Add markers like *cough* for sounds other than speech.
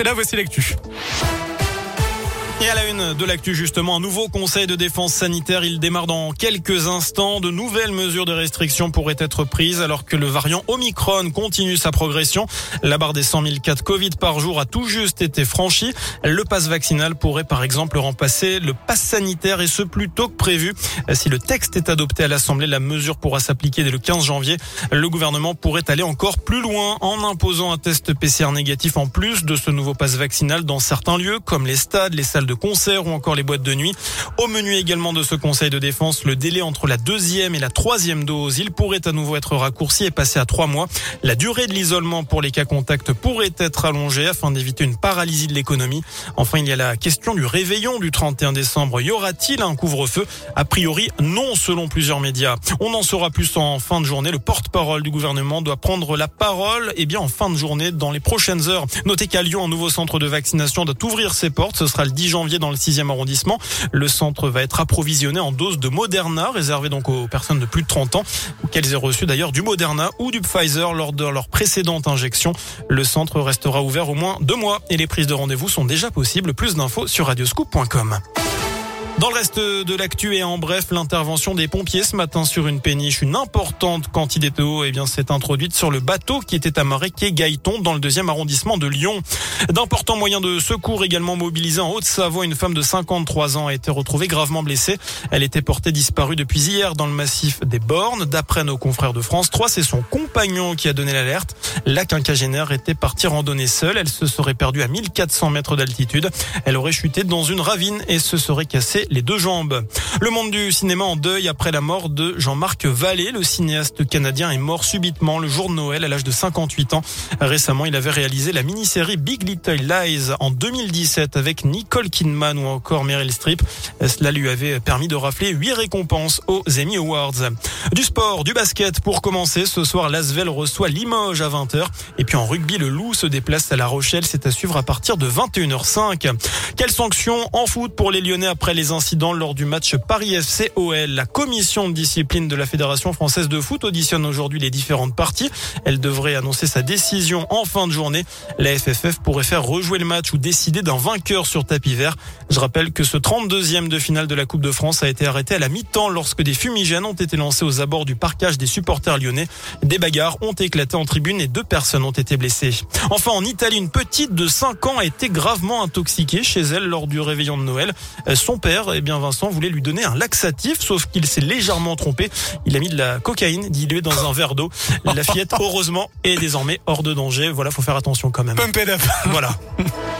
restez là, voici l'actu. Et à la une de l'actu, justement, un nouveau conseil de défense sanitaire. Il démarre dans quelques instants. De nouvelles mesures de restriction pourraient être prises alors que le variant Omicron continue sa progression. La barre des 100 000 cas de Covid par jour a tout juste été franchie. Le passe vaccinal pourrait, par exemple, remplacer le pass sanitaire et ce plus tôt que prévu. Si le texte est adopté à l'Assemblée, la mesure pourra s'appliquer dès le 15 janvier. Le gouvernement pourrait aller encore plus loin en imposant un test PCR négatif en plus de ce nouveau passe vaccinal dans certains lieux comme les stades, les salles de concert ou encore les boîtes de nuit. Au menu également de ce conseil de défense, le délai entre la deuxième et la troisième dose, il pourrait à nouveau être raccourci et passer à trois mois. La durée de l'isolement pour les cas contacts pourrait être allongée afin d'éviter une paralysie de l'économie. Enfin, il y a la question du réveillon du 31 décembre. Y aura-t-il un couvre-feu? A priori, non, selon plusieurs médias. On en saura plus en fin de journée. Le porte-parole du gouvernement doit prendre la parole, eh bien, en fin de journée, dans les prochaines heures. Notez qu'à Lyon, un nouveau centre de vaccination doit ouvrir ses portes. Ce sera le 10 janvier dans le 6e arrondissement. Le centre va être approvisionné en doses de Moderna, réservé donc aux personnes de plus de 30 ans, qu'elles aient reçu d'ailleurs du Moderna ou du Pfizer lors de leur précédente injection. Le centre restera ouvert au moins deux mois et les prises de rendez-vous sont déjà possibles. Plus d'infos sur radioscoop.com. Dans le reste de l'actu et en bref, l'intervention des pompiers ce matin sur une péniche, une importante quantité d'eau, eh bien, s'est introduite sur le bateau qui était amarré quai Gaëton dans le deuxième arrondissement de Lyon. D'importants moyens de secours également mobilisés en Haute-Savoie. Une femme de 53 ans a été retrouvée gravement blessée. Elle était portée disparue depuis hier dans le massif des Bornes. D'après nos confrères de France 3, c'est son compagnon qui a donné l'alerte. La quinquagénaire était partie randonner seule. Elle se serait perdue à 1400 mètres d'altitude. Elle aurait chuté dans une ravine et se serait cassée les deux jambes. Le monde du cinéma en deuil après la mort de Jean-Marc Vallée. Le cinéaste canadien est mort subitement le jour de Noël à l'âge de 58 ans. Récemment, il avait réalisé la mini-série Big Little Lies en 2017 avec Nicole Kidman ou encore Meryl Streep. Cela lui avait permis de rafler huit récompenses aux Emmy Awards. Du sport, du basket pour commencer. Ce soir, l'Asvel reçoit Limoges à 20h. Et puis en rugby, le Loup se déplace à La Rochelle. C'est à suivre à partir de 21h05. Quelles sanctions en foot pour les Lyonnais après les incident lors du match Paris FC OL. La commission de discipline de la Fédération française de foot auditionne aujourd'hui les différentes parties. Elle devrait annoncer sa décision en fin de journée. La FFF pourrait faire rejouer le match ou décider d'un vainqueur sur tapis vert. Je rappelle que ce 32e de finale de la Coupe de France a été arrêté à la mi-temps lorsque des fumigènes ont été lancés aux abords du parcage des supporters lyonnais. Des bagarres ont éclaté en tribune et deux personnes ont été blessées. Enfin, en Italie, une petite de 5 ans a été gravement intoxiquée chez elle lors du réveillon de Noël. Son père eh bien Vincent voulait lui donner un laxatif, sauf qu'il s'est légèrement trompé. Il a mis de la cocaïne diluée dans un verre d'eau. La fillette, heureusement, est désormais hors de danger. Voilà, faut faire attention quand même. Pump it up. Voilà. *laughs*